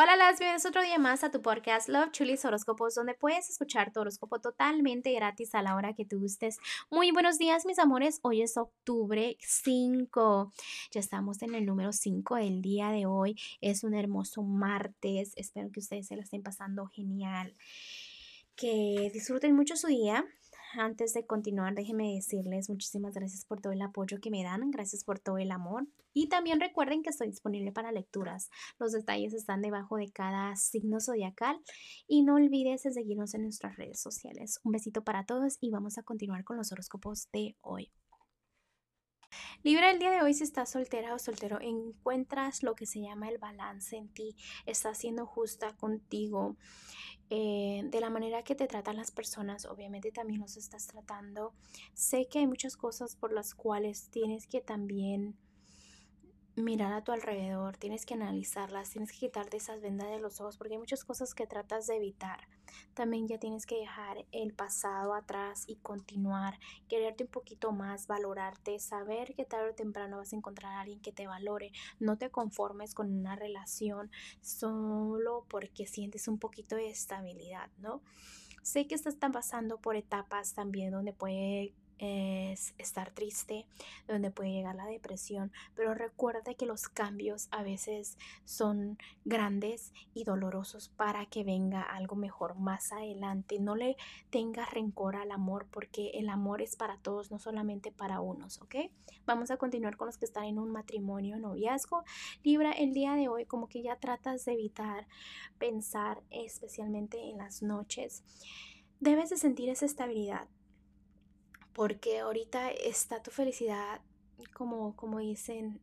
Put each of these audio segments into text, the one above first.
Hola, las bienvenidos otro día más a tu podcast Love Chulis Horóscopos, donde puedes escuchar tu horóscopo totalmente gratis a la hora que tú gustes. Muy buenos días, mis amores. Hoy es octubre 5. Ya estamos en el número 5 del día de hoy. Es un hermoso martes. Espero que ustedes se la estén pasando genial. Que disfruten mucho su día antes de continuar, déjenme decirles muchísimas gracias por todo el apoyo que me dan, gracias por todo el amor. Y también recuerden que estoy disponible para lecturas. Los detalles están debajo de cada signo zodiacal. Y no olvides seguirnos en nuestras redes sociales. Un besito para todos y vamos a continuar con los horóscopos de hoy. Libra, el día de hoy, si estás soltera o soltero, encuentras lo que se llama el balance en ti, estás siendo justa contigo. Eh, de la manera que te tratan las personas, obviamente también los estás tratando. Sé que hay muchas cosas por las cuales tienes que también mirar a tu alrededor, tienes que analizarlas, tienes que quitarte esas vendas de los ojos porque hay muchas cosas que tratas de evitar. También ya tienes que dejar el pasado atrás y continuar, quererte un poquito más, valorarte, saber que tarde o temprano vas a encontrar a alguien que te valore. No te conformes con una relación solo porque sientes un poquito de estabilidad, ¿no? Sé que estás pasando por etapas también donde puede es estar triste, donde puede llegar la depresión, pero recuerda que los cambios a veces son grandes y dolorosos para que venga algo mejor más adelante. No le tengas rencor al amor porque el amor es para todos, no solamente para unos, ¿ok? Vamos a continuar con los que están en un matrimonio, noviazgo. Libra, el día de hoy como que ya tratas de evitar pensar especialmente en las noches. Debes de sentir esa estabilidad porque ahorita está tu felicidad como, como dicen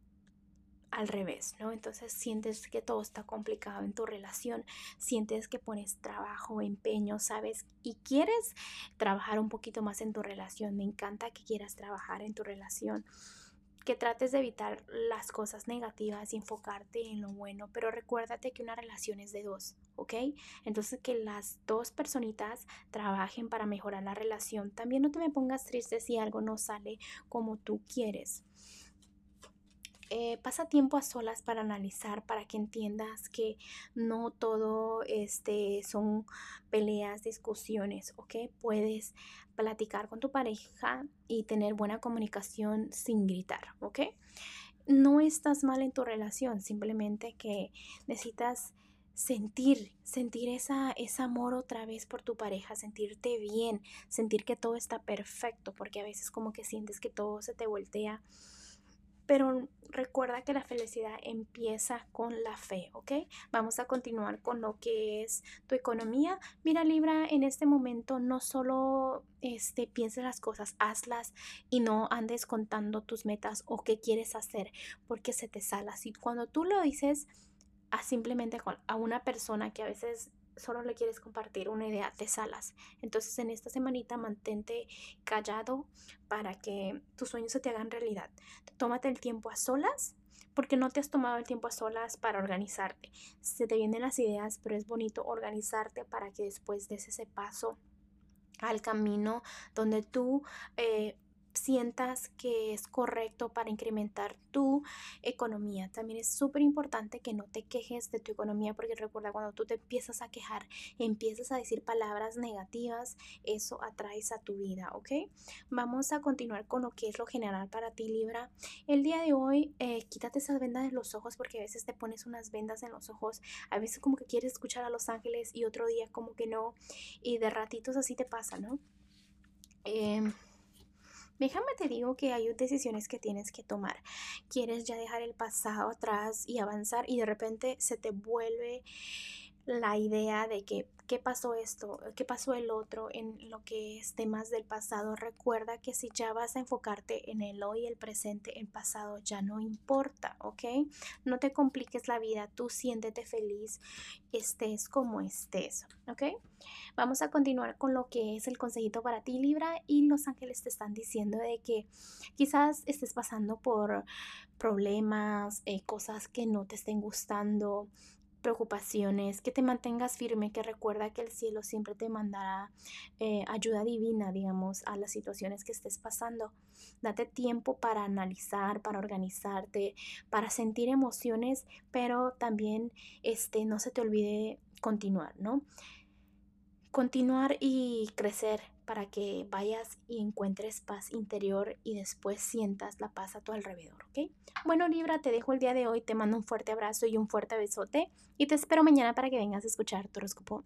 al revés, ¿no? Entonces sientes que todo está complicado en tu relación, sientes que pones trabajo, empeño, ¿sabes? Y quieres trabajar un poquito más en tu relación. Me encanta que quieras trabajar en tu relación que trates de evitar las cosas negativas y enfocarte en lo bueno, pero recuérdate que una relación es de dos, ¿ok? Entonces que las dos personitas trabajen para mejorar la relación. También no te me pongas triste si algo no sale como tú quieres. Eh, pasa tiempo a solas para analizar, para que entiendas que no todo este, son peleas, discusiones, ¿ok? Puedes platicar con tu pareja y tener buena comunicación sin gritar, ¿ok? No estás mal en tu relación, simplemente que necesitas sentir, sentir esa, ese amor otra vez por tu pareja, sentirte bien, sentir que todo está perfecto, porque a veces como que sientes que todo se te voltea pero recuerda que la felicidad empieza con la fe, ¿ok? Vamos a continuar con lo que es tu economía. Mira Libra, en este momento no solo este, pienses las cosas, hazlas y no andes contando tus metas o qué quieres hacer porque se te sala. Así cuando tú lo dices a simplemente a una persona que a veces solo le quieres compartir una idea, te salas. Entonces en esta semanita mantente callado para que tus sueños se te hagan realidad. Tómate el tiempo a solas porque no te has tomado el tiempo a solas para organizarte. Se te vienen las ideas, pero es bonito organizarte para que después des ese paso al camino donde tú eh, sientas que es correcto para incrementar tu economía. También es súper importante que no te quejes de tu economía porque recuerda cuando tú te empiezas a quejar, empiezas a decir palabras negativas, eso atraes a tu vida, ¿ok? Vamos a continuar con lo que es lo general para ti Libra. El día de hoy eh, quítate esas vendas de los ojos porque a veces te pones unas vendas en los ojos, a veces como que quieres escuchar a los ángeles y otro día como que no y de ratitos así te pasa, ¿no? Eh, Déjame te digo que hay decisiones que tienes que tomar. Quieres ya dejar el pasado atrás y avanzar y de repente se te vuelve la idea de que qué pasó esto, qué pasó el otro en lo que es temas del pasado. Recuerda que si ya vas a enfocarte en el hoy el presente, el pasado ya no importa, ¿ok? No te compliques la vida, tú siéntete feliz, estés como estés, ¿ok? Vamos a continuar con lo que es el consejito para ti, Libra, y los ángeles te están diciendo de que quizás estés pasando por problemas, eh, cosas que no te estén gustando, preocupaciones, que te mantengas firme, que recuerda que el cielo siempre te mandará eh, ayuda divina, digamos, a las situaciones que estés pasando. Date tiempo para analizar, para organizarte, para sentir emociones, pero también este, no se te olvide continuar, ¿no? Continuar y crecer para que vayas y encuentres paz interior y después sientas la paz a tu alrededor, ¿ok? Bueno, Libra, te dejo el día de hoy, te mando un fuerte abrazo y un fuerte besote y te espero mañana para que vengas a escuchar tu horóscopo.